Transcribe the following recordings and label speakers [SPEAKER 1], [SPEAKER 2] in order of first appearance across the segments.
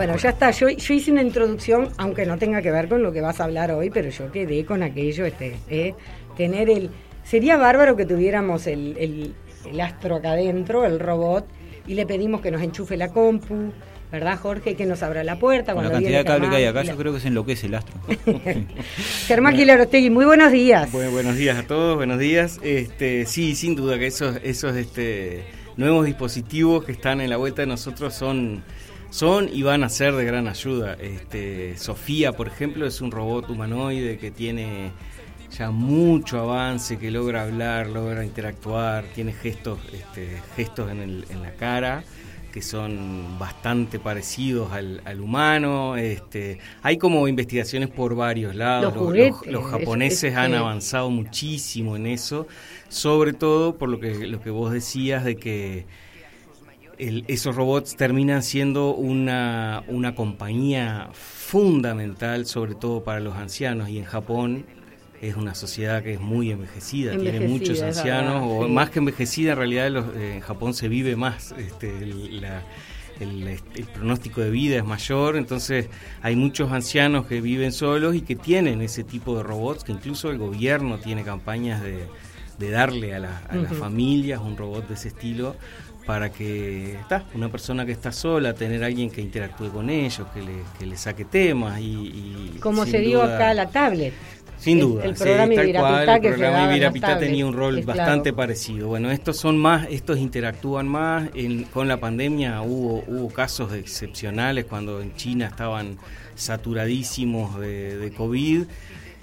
[SPEAKER 1] Bueno, ya está. Yo, yo hice una introducción, aunque no tenga que ver con lo que vas a hablar hoy, pero yo quedé con aquello, este, eh, tener el... Sería bárbaro que tuviéramos el, el, el astro acá adentro, el robot, y le pedimos que nos enchufe la compu, ¿verdad, Jorge? Que nos abra la puerta.
[SPEAKER 2] Con
[SPEAKER 1] cuando
[SPEAKER 2] la cantidad de cable que hay acá,
[SPEAKER 1] Germán.
[SPEAKER 2] yo creo que se enloquece el astro.
[SPEAKER 1] Germán Quilarostegui, muy buenos días.
[SPEAKER 3] Bueno, buenos días a todos, buenos días. Este, sí, sin duda que esos, esos este, nuevos dispositivos que están en la vuelta de nosotros son, son y van a ser de gran ayuda. Este, Sofía, por ejemplo, es un robot humanoide que tiene ya mucho avance, que logra hablar, logra interactuar, tiene gestos, este, gestos en, el- en la cara que son bastante parecidos al, al humano. Este, hay como investigaciones por varios lados.
[SPEAKER 1] Los
[SPEAKER 3] japoneses
[SPEAKER 1] es
[SPEAKER 3] han avanzado muchísimo en eso, sobre todo por lo que, lo que vos decías de que el- esos robots terminan siendo una, una compañía fundamental, sobre todo para los ancianos, y en Japón es una sociedad que es muy envejecida, tiene muchos ancianos,
[SPEAKER 1] verdad,
[SPEAKER 3] o
[SPEAKER 1] sí.
[SPEAKER 3] más que envejecida, en realidad los- eh, en Japón se vive más, este, el, la- el- el pronóstico de vida es mayor, entonces hay muchos ancianos que viven solos y que tienen ese tipo de robots, que incluso el gobierno tiene campañas de, de darle a, la- a las familias un robot de ese estilo para que está una persona que está sola, tener alguien que interactúe con ellos, que le, que le saque temas y, y
[SPEAKER 1] Como se dio
[SPEAKER 3] duda-
[SPEAKER 1] acá la tablet.
[SPEAKER 3] sin duda,
[SPEAKER 1] el
[SPEAKER 3] sí,
[SPEAKER 1] programa
[SPEAKER 3] tal
[SPEAKER 1] Ibirapitá
[SPEAKER 3] cual,
[SPEAKER 1] que
[SPEAKER 3] el programa
[SPEAKER 1] tablets,
[SPEAKER 3] tenía un rol
[SPEAKER 1] claro.
[SPEAKER 3] bastante parecido. Bueno, estos son más, estos interactúan más. En- con la pandemia hubo, hubo casos excepcionales cuando en China estaban saturadísimos de, de COVID.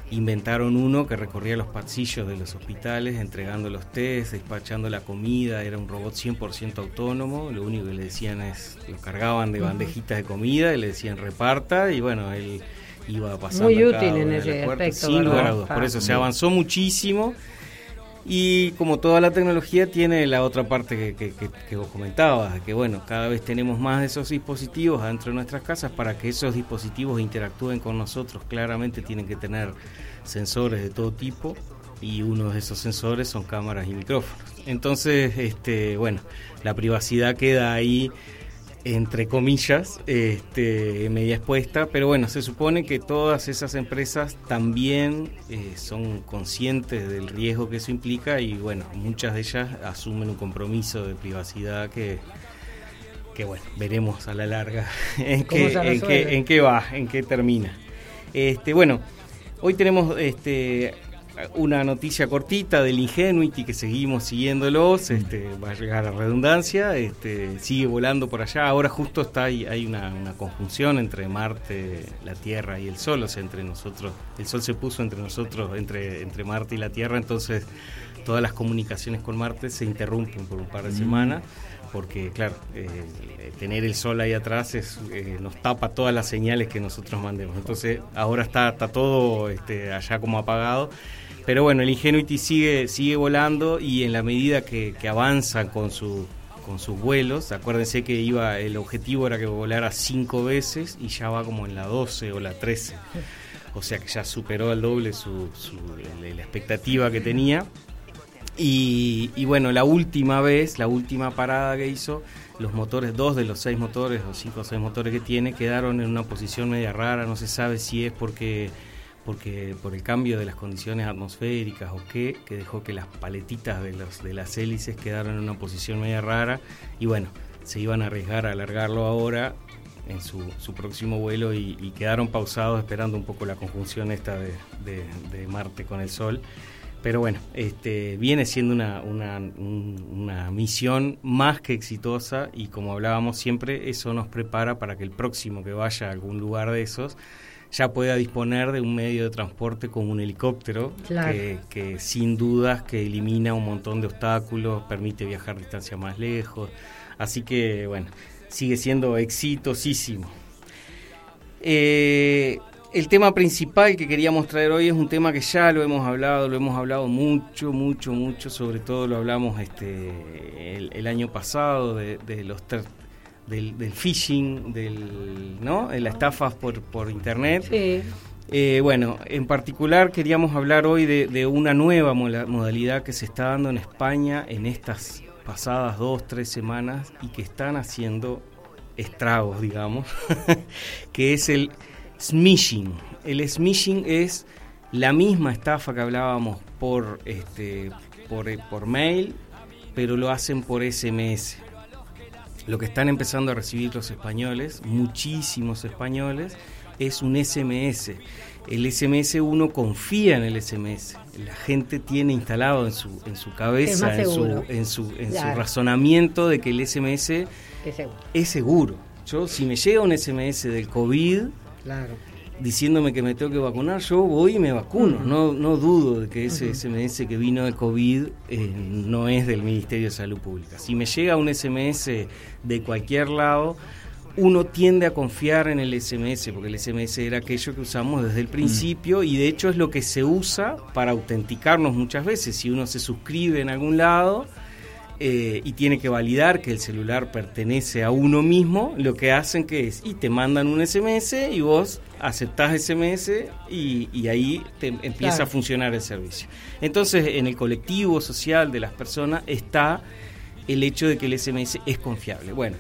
[SPEAKER 3] Inventaron uno que recorría los pasillos de los hospitales entregando los test, despachando la comida, era un robot 100% autónomo, lo único que le decían es, lo cargaban de bandejitas de comida y le decían reparta y bueno, él iba pasando
[SPEAKER 1] Muy útil en ese aspecto,
[SPEAKER 3] sin lugar a dudas. Por eso se avanzó muchísimo y como toda la tecnología tiene la otra parte que, vos comentabas, que bueno, cada vez tenemos más de esos dispositivos adentro de nuestras casas para que esos dispositivos interactúen con nosotros. Claramente tienen que tener sensores de todo tipo y uno de esos sensores son cámaras y micrófonos. Entonces, este, bueno, la privacidad queda ahí entre comillas, este, media expuesta, pero bueno, se supone que todas esas empresas también eh, son conscientes del riesgo que eso implica y bueno, muchas de ellas asumen un compromiso de privacidad que, que bueno, veremos a la larga en
[SPEAKER 1] ¿Cómo
[SPEAKER 3] qué, en, qué, en qué va, en qué termina. Este, bueno, hoy tenemos este, una noticia cortita del Ingenuity que seguimos siguiéndolos, este, va a llegar a redundancia, este, sigue volando por allá, ahora justo está hay una, una conjunción entre Marte, la Tierra y el Sol, o sea, entre nosotros, el Sol se puso entre nosotros, entre, entre Marte y la Tierra, entonces todas las comunicaciones con Marte se interrumpen por un par de semanas. Porque, claro, eh, tener el sol ahí atrás es, eh, nos tapa todas las señales que nosotros mandemos. Entonces, ahora está, está todo este, allá como apagado. Pero bueno, el Ingenuity sigue, sigue volando y en la medida que, que avanzan con, su, con sus vuelos, acuérdense que iba el objetivo era que volara cinco veces y ya va como en la 12 o la 13. O sea que ya superó al doble su, la expectativa que tenía. Y, y bueno, la última vez, la última parada que hizo, los motores, dos de los seis motores o cinco o seis motores que tiene, quedaron en una posición media rara. No se sabe si es porque, porque por el cambio de las condiciones atmosféricas o qué, que dejó que las paletitas de, las hélices quedaron en una posición media rara. Y bueno, se iban a arriesgar a alargarlo ahora en su, próximo vuelo y, quedaron pausados esperando un poco la conjunción esta de, de- Marte con el Sol. Pero bueno, este, viene siendo una, una, un- una misión más que exitosa y como hablábamos siempre, eso nos prepara para que el próximo que vaya a algún lugar de esos ya pueda disponer de un medio de transporte como un helicóptero
[SPEAKER 1] Claro.
[SPEAKER 3] que, que sin dudas que elimina un montón de obstáculos, permite viajar distancias más lejos. Así que bueno, sigue siendo exitosísimo. Eh, el tema principal que queríamos traer hoy es un tema que ya lo hemos hablado, lo hemos hablado mucho, mucho, mucho, sobre todo lo hablamos este el, el año pasado de, de los ter- del, del phishing, del, ¿no? de las estafas por, por internet.
[SPEAKER 1] Sí.
[SPEAKER 3] Eh, bueno, en particular queríamos hablar hoy de, de una nueva modalidad que se está dando en España en estas pasadas dos, tres semanas y que están haciendo estragos, digamos, que es el smishing. El smishing es la misma estafa que hablábamos por, este, por, por mail, pero lo hacen por SMS. Lo que están empezando a recibir los españoles, muchísimos españoles, es un SMS. El SMS uno confía en el SMS. La gente tiene instalado en su, en su cabeza, en su, en, su, en su razonamiento de que el SMS es seguro. es seguro. Yo, si me llega un SMS del COVID, claro diciéndome que me tengo que vacunar, yo voy y me vacuno. No, no dudo de que ese SMS que vino de COVID eh, no es del Ministerio de Salud Pública. Si me llega un SMS de cualquier lado, uno tiende a confiar en el SMS, porque el SMS era aquello que usamos desde el principio y de hecho es lo que se usa para autenticarnos muchas veces. Si uno se suscribe en algún lado, eh, y tiene que validar que el celular pertenece a uno mismo, lo que hacen que es, y te mandan un SMS y vos aceptás SMS y, ahí te empieza a funcionar el servicio. Entonces, en el colectivo social de las personas está el hecho de que el SMS es confiable. Bueno,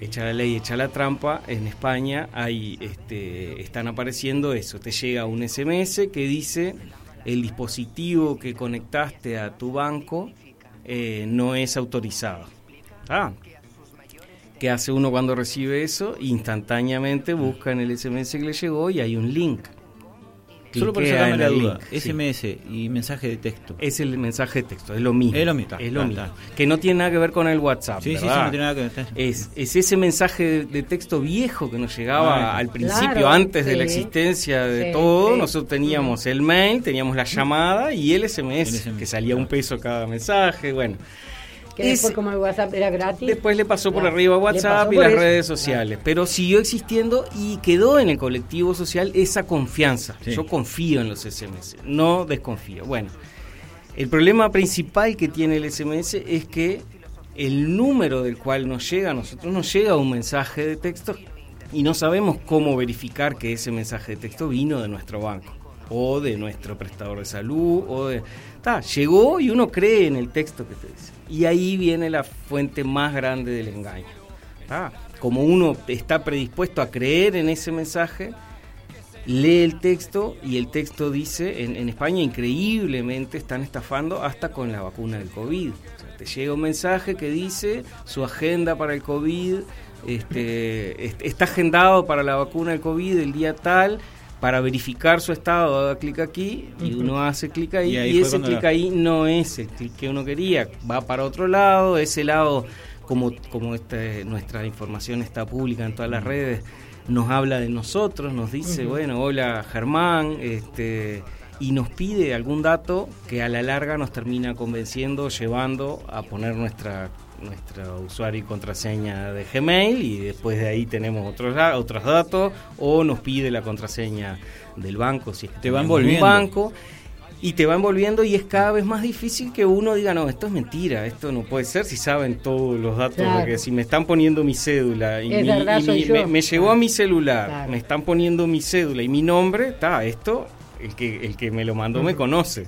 [SPEAKER 3] echa la ley, echa la trampa, en España hay, este, están apareciendo eso, te llega un SMS que dice el dispositivo que conectaste a tu banco eh, no es autorizado. Ah, ¿qué hace uno cuando recibe eso? Instantáneamente busca en el SMS que le llegó y hay un link.
[SPEAKER 2] Solo por sacarme la duda, SMS y mensaje de texto.
[SPEAKER 3] Es el mensaje de texto, es lo mismo.
[SPEAKER 2] Es lo mismo.
[SPEAKER 3] Es lo mismo. Que no tiene nada que ver con el WhatsApp. Sí, sí, sí, no tiene nada que ver. Es, es ese mensaje de texto viejo que nos llegaba al principio, antes de la existencia de todo. Nosotros teníamos el mail, teníamos la llamada y el SMS, que salía un peso cada mensaje. Bueno.
[SPEAKER 1] Que después como el WhatsApp era gratis.
[SPEAKER 3] Después le pasó por arriba WhatsApp y las redes sociales. Pero siguió existiendo y quedó en el colectivo social esa confianza. Yo confío en los SMS, no desconfío. Bueno, el problema principal que tiene el SMS es que el número del cual nos llega, a nosotros nos llega un mensaje de texto y no sabemos cómo verificar que ese mensaje de texto vino de nuestro banco o de nuestro prestador de salud o de... llegó y uno cree en el texto que te dice. Y ahí viene la fuente más grande del engaño. Como uno está predispuesto a creer en ese mensaje, lee el texto y el texto dice, en, España increíblemente están estafando hasta con la vacuna del COVID. te llega un mensaje que dice su agenda para el COVID, este, está agendado para la vacuna del COVID el día tal para verificar su estado, haga clic aquí y uno hace clic ahí y, ese clic ahí no es el clic que uno quería, va para otro lado, ese lado, como, como este, nuestra información está pública en todas las redes, nos habla de nosotros, nos dice, bueno, hola Germán, este y nos pide algún dato que a la larga nos termina convenciendo, llevando a poner nuestra nuestro usuario y contraseña de Gmail y después de ahí tenemos otros otros datos o nos pide la contraseña del banco si
[SPEAKER 2] te va envolviendo
[SPEAKER 3] un banco y te va envolviendo y es cada vez más difícil que uno diga no esto es mentira esto no puede ser si saben todos los datos porque si me están poniendo mi cédula y, me, llegó a mi celular me están poniendo mi cédula y mi nombre está esto el que el que me lo mandó me conoce.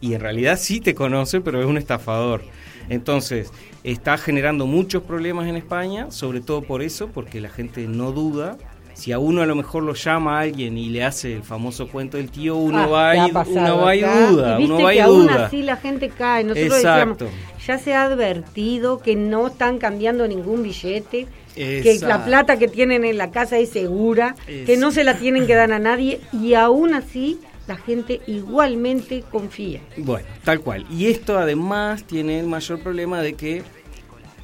[SPEAKER 3] Y en realidad sí te conoce pero es un estafador entonces, está generando muchos problemas en España, sobre todo por eso, porque la gente no duda. Si a uno a lo mejor lo llama a alguien y le hace el famoso cuento del tío, uno ah, va y, uno va y duda,
[SPEAKER 1] uno
[SPEAKER 3] va
[SPEAKER 1] y aún así la gente cae. Nosotros Exacto. ya se ha advertido que no están cambiando ningún billete, que la plata que tienen en la casa es segura, que no se la tienen que dar a nadie y aún así la gente igualmente confía.
[SPEAKER 3] Bueno, tal cual. Y esto además tiene el mayor problema de que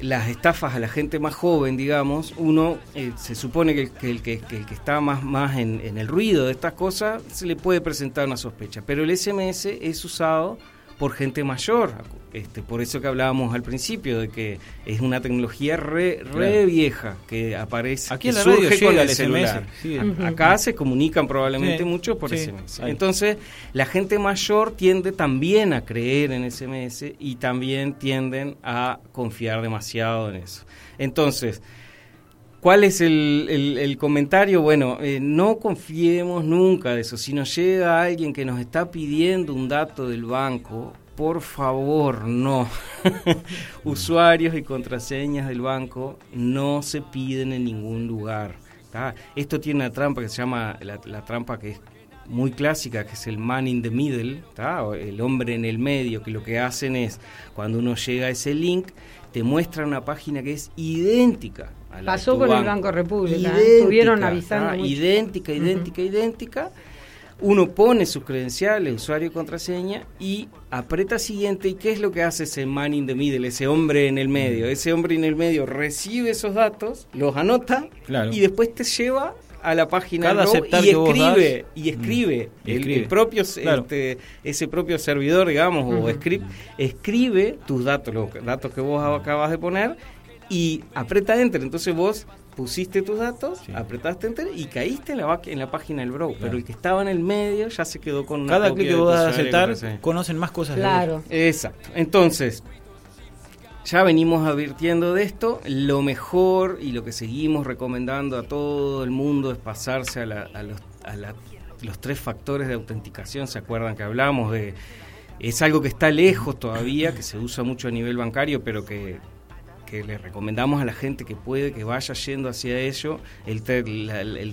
[SPEAKER 3] las estafas a la gente más joven, digamos, uno eh, se supone que, el, que, que está más, más en, en, el ruido de estas cosas se le puede presentar una sospecha, pero el SMS es usado por gente mayor. Este, por eso que hablábamos al principio, de que es una tecnología re, vieja que aparece,
[SPEAKER 2] Aquí en la surge con el celular.
[SPEAKER 3] Acá se comunican probablemente mucho por SMS. Entonces, la gente mayor tiende también a creer en SMS y también tienden a confiar demasiado en eso. Entonces, ¿Cuál es el, comentario? Bueno, eh, no confiemos nunca de eso. Si nos llega alguien que nos está pidiendo un dato del banco, por favor, no. Usuarios y contraseñas del banco no se piden en ningún lugar. Esto tiene una trampa que se llama, la, trampa que es muy clásica, que es el man in the middle, el hombre en el medio, que lo que hacen es, cuando uno llega a ese link, te muestra una página que es idéntica.
[SPEAKER 1] A la Pasó con el Banco República, ¿eh? estuvieron avisando.
[SPEAKER 3] Idéntica, idéntica, idéntica. Uno pone sus credenciales, usuario y contraseña y aprieta siguiente y qué es lo que hace ese man in the middle, ese hombre en el medio. Ese hombre en el medio recibe esos datos, los anota y después te lleva a la página y escribe y escribe, el, propio este, ese propio servidor digamos o script escribe tus datos los datos que vos acabas de poner y aprieta enter entonces vos pusiste tus datos, apretaste enter y caíste en la, en la página del browser. Pero el que estaba en el medio ya se quedó con
[SPEAKER 2] una Cada clic que vos a aceptar, conocen más cosas.
[SPEAKER 1] Claro.
[SPEAKER 3] Exacto. Entonces, ya venimos advirtiendo de esto. Lo mejor y lo que seguimos recomendando a todo el mundo es pasarse a, los, a los tres factores de autenticación. ¿Se acuerdan que hablamos de.? Es algo que está lejos todavía, que se usa mucho a nivel bancario, pero que que le recomendamos a la gente que puede que vaya yendo hacia ello. El,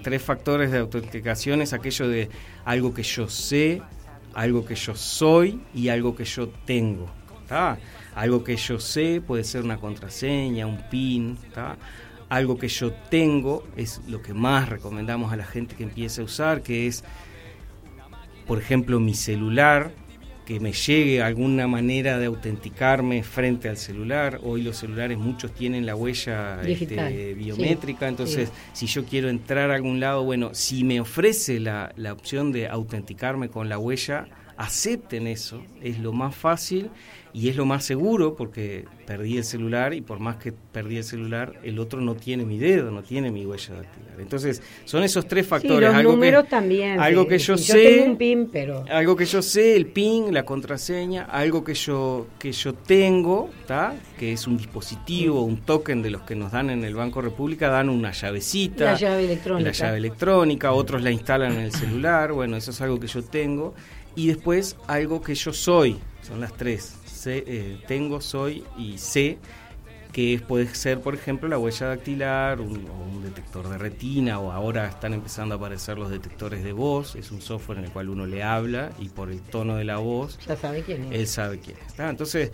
[SPEAKER 3] tres factores de autenticación es aquello de algo que yo sé, algo que yo soy y algo que yo tengo. Algo que yo sé puede ser una contraseña, un PIN. Algo que yo tengo es lo que más recomendamos a la gente que empiece a usar, que es, por ejemplo, mi celular que me llegue alguna manera de autenticarme frente al celular. Hoy los celulares muchos tienen la huella este, biométrica, entonces si yo quiero entrar a algún lado, bueno, si me ofrece la, la opción de autenticarme con la huella, acepten eso, es lo más fácil y es lo más seguro porque perdí el celular y por más que perdí el celular, el otro no tiene mi dedo, no tiene mi huella dactilar. Entonces, son esos tres factores.
[SPEAKER 1] los
[SPEAKER 3] algo
[SPEAKER 1] números
[SPEAKER 3] que,
[SPEAKER 1] también.
[SPEAKER 3] Algo que yo, sé.
[SPEAKER 1] un PIN, pero.
[SPEAKER 3] Algo que yo sé, el PIN, la contraseña, algo que yo, que yo tengo, ¿está? que es un dispositivo, un token de los que nos dan en el Banco República, dan una llavecita.
[SPEAKER 1] La llave electrónica.
[SPEAKER 3] La llave electrónica, otros la instalan en el celular, bueno, eso es algo que yo tengo. Y después algo que yo soy, son las tres eh, tengo, soy y sé que puede ser, por ejemplo, la huella dactilar, un, o un detector de retina, o ahora están empezando a aparecer los detectores de voz, es un software en el cual uno le habla y por el tono de la voz,
[SPEAKER 1] ya sabe quién es.
[SPEAKER 3] Él sabe quién es. Entonces,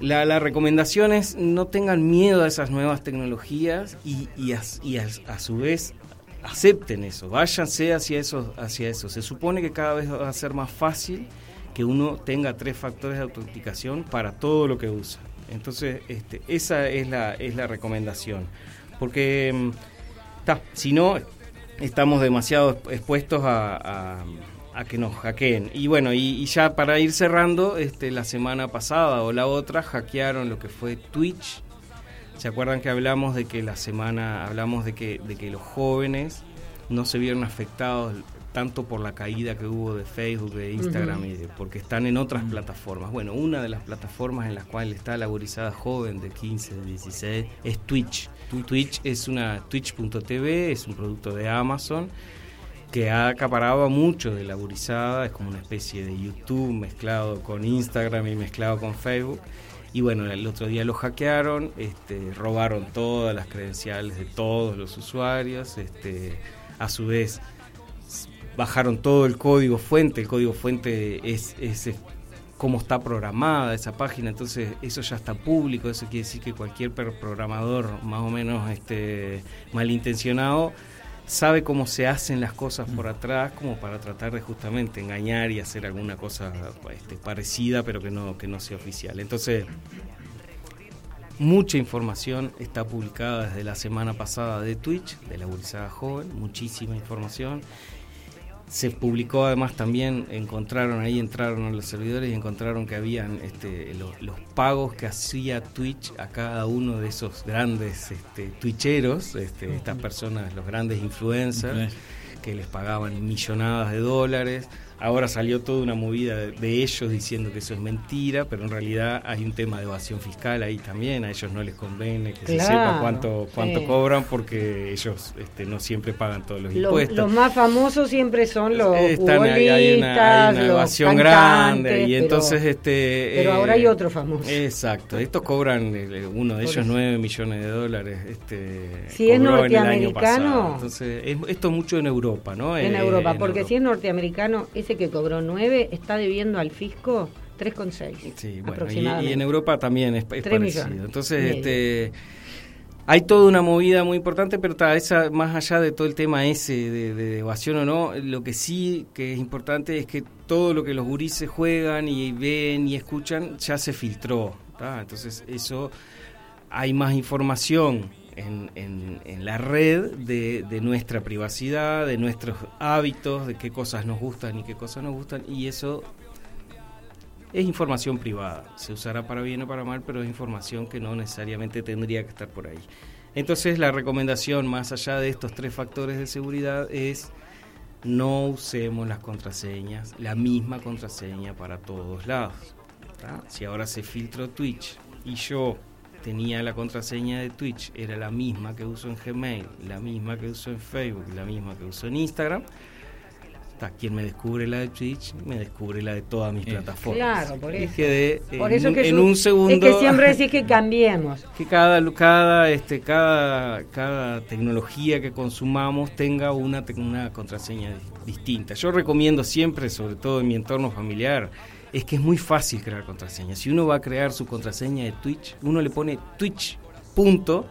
[SPEAKER 3] la, la, recomendación es no tengan miedo a esas nuevas tecnologías y, y, a, y a, su vez acepten eso, váyanse hacia eso, hacia eso. Se supone que cada vez va a ser más fácil que uno tenga tres factores de autenticación para todo lo que usa. Entonces, este, esa es la, es la recomendación. Porque, mm, si no, estamos demasiado expuestos a, que nos hackeen. Y bueno, y, ya para ir cerrando, este, la semana pasada o la otra hackearon lo que fue Twitch. ¿Se acuerdan que hablamos de que la semana hablamos de que, de que los jóvenes no se vieron afectados tanto por la caída que hubo de Facebook, de Instagram, y porque están en otras plataformas. Bueno, una de las plataformas en las cuales está laborizada joven de 15, de 16 es Twitch. Twitch es una Twitch.tv, es un producto de Amazon que ha acaparado mucho de laborizada, es como una especie de YouTube mezclado con Instagram y mezclado con Facebook. Y bueno, el otro día lo hackearon, este, robaron todas las credenciales de todos los usuarios, este, a su vez bajaron todo el código fuente, el código fuente es, es, cómo está programada esa página, entonces eso ya está público, eso quiere decir que cualquier programador más o menos este malintencionado sabe cómo se hacen las cosas por atrás como para tratar de justamente engañar y hacer alguna cosa este, parecida pero que no que no sea oficial. Entonces, mucha información está publicada desde la semana pasada de Twitch, de la Burizada Joven, muchísima información se publicó además también, encontraron ahí, entraron a los servidores y encontraron que habían este, los, pagos que hacía Twitch a cada uno de esos grandes este, twitcheros, este, estas personas, los grandes influencers, que les pagaban millonadas de dólares Ahora salió toda una movida de, ellos diciendo que eso es mentira, pero en realidad hay un tema de evasión fiscal ahí también. A ellos no les conviene que se sepa cuánto cuánto cobran porque ellos este, no siempre pagan todos los impuestos.
[SPEAKER 1] Los más famosos siempre son los
[SPEAKER 3] Están, hay, una, evasión grande y entonces este.
[SPEAKER 1] Pero ahora hay eh, otro famoso.
[SPEAKER 3] Exacto. Estos cobran eh, uno de ellos 9 millones de dólares. Este,
[SPEAKER 1] si es norteamericano.
[SPEAKER 3] Entonces esto mucho en Europa, ¿no?
[SPEAKER 1] En Europa, porque si es norteamericano es que cobró 9 está debiendo al fisco 3,6.
[SPEAKER 3] Sí, bueno, y, en Europa también es, parecido. Entonces, este hay toda una movida muy importante, pero está esa más allá de todo el tema ese de, evasión o no, lo que sí que es importante es que todo lo que los gurises juegan y ven y escuchan ya se filtró. Entonces eso hay más información en, la red de, nuestra privacidad, de nuestros hábitos, de qué cosas nos gustan y qué cosas nos gustan, y eso es información privada. Se usará para bien o para mal, pero es información que no necesariamente tendría que estar por ahí. Entonces la recomendación, más allá de estos tres factores de seguridad, es no usemos las contraseñas, la misma contraseña para todos lados. Si ahora se filtró Twitch y yo tenía la contraseña de Twitch, era la misma que uso en Gmail, la misma que uso en Facebook, la misma que uso en Instagram. Está, quien me descubre la de Twitch, me descubre la de todas mis plataformas.
[SPEAKER 1] Claro, por eso.
[SPEAKER 3] por eso que en un segundo. Es
[SPEAKER 1] que siempre decís que cambiemos.
[SPEAKER 3] Que cada, cada, este, cada, cada tecnología que consumamos tenga una, una contraseña distinta. Yo recomiendo siempre, sobre todo en mi entorno familiar, es que es muy fácil crear contraseña. Si uno va a crear su contraseña de Twitch, uno le pone Twitch, punto,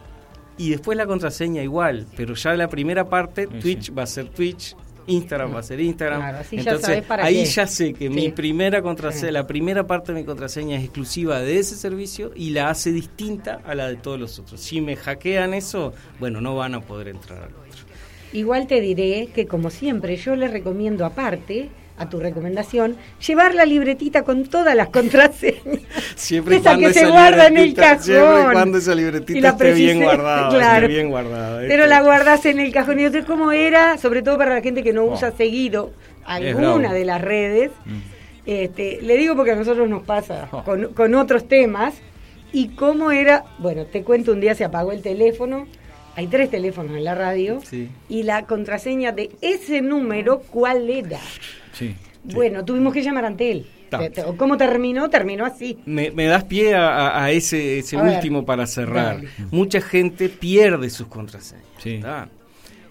[SPEAKER 3] y después la contraseña igual, pero ya la primera parte, Twitch va a ser Twitch, Instagram va a ser Instagram. Entonces, ahí ya sé que mi primera contraseña, la primera parte de mi contraseña es exclusiva de ese servicio y la hace distinta a la de todos los otros. Si me hackean eso, bueno, no van a poder entrar al otro.
[SPEAKER 1] Igual te diré que como siempre yo les recomiendo aparte a tu recomendación, llevar la libretita con todas las contraseñas.
[SPEAKER 3] Siempre esa que se guarda en el cajón. Siempre y cuando esa libretita esté bien guardada. bien guardada
[SPEAKER 1] Pero la guardas en el cajón. Y entonces, ¿cómo era? Sobre todo para la gente que no oh. usa seguido alguna de las redes. Mm. Este, le digo porque a nosotros nos pasa oh. con, con otros temas. ¿Y cómo era? Bueno, te cuento, un día se apagó el teléfono hay tres teléfonos en la radio y la contraseña de ese número, ¿cuál era? Bueno, tuvimos que llamar ante él. ¿Cómo terminó? Terminó así.
[SPEAKER 3] Me, das pie a, ese, último para cerrar. Mucha gente pierde sus contraseñas.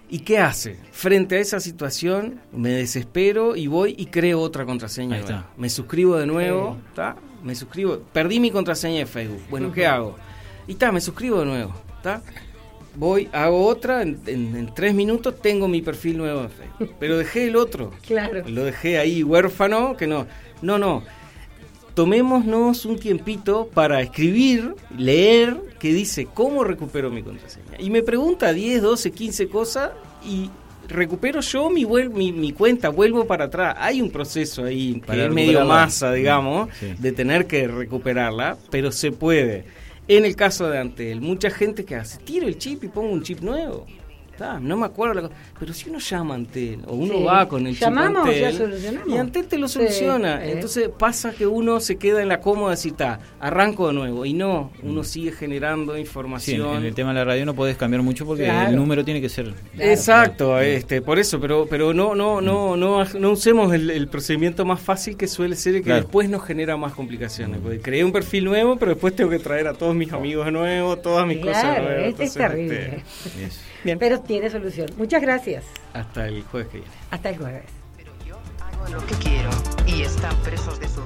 [SPEAKER 3] ¿Y qué hace? Frente a esa situación, me desespero y voy y creo otra contraseña. Me suscribo de nuevo, Me suscribo. Perdí mi contraseña de Facebook. Bueno, ¿qué hago? Y está, me suscribo de nuevo, ¿está? Voy, hago otra, en, tres minutos tengo mi perfil nuevo en Facebook. Pero dejé el otro.
[SPEAKER 1] Claro.
[SPEAKER 3] Lo dejé ahí huérfano, que no. No, no. Tomémonos un tiempito para escribir, leer, que dice cómo recupero mi contraseña. Y me pregunta 10, 12, 15 cosas y recupero yo mi, mi, mi, cuenta, vuelvo para atrás. Hay un proceso ahí para que es medio masa, digamos, de tener que recuperarla, pero se puede. En el caso de Antel, mucha gente que hace, tiro el chip y pongo un chip nuevo no me acuerdo, pero si uno llama a Antel o uno va con el
[SPEAKER 1] Llamamos,
[SPEAKER 3] chip
[SPEAKER 1] Antel,
[SPEAKER 3] y Antel te lo soluciona. Entonces pasa que uno se queda en la cómoda y está, arranco de nuevo y no, uno mm. sigue generando información.
[SPEAKER 2] en, el tema de la radio no puedes cambiar mucho porque el número tiene que ser.
[SPEAKER 3] Exacto, este, por eso, pero pero no no no mm. no no usemos el, procedimiento más fácil que suele ser el que después nos genera más complicaciones. Mm. Porque creé un perfil nuevo, pero después tengo que traer a todos mis amigos de nuevo, todas mis cosas nuevas.
[SPEAKER 1] Este es terrible. Este, Bien. Pero tiene solución. Muchas gracias.
[SPEAKER 3] Hasta el jueves que viene.
[SPEAKER 1] Hasta el jueves.
[SPEAKER 4] Pero yo hago lo que quiero y están presos de su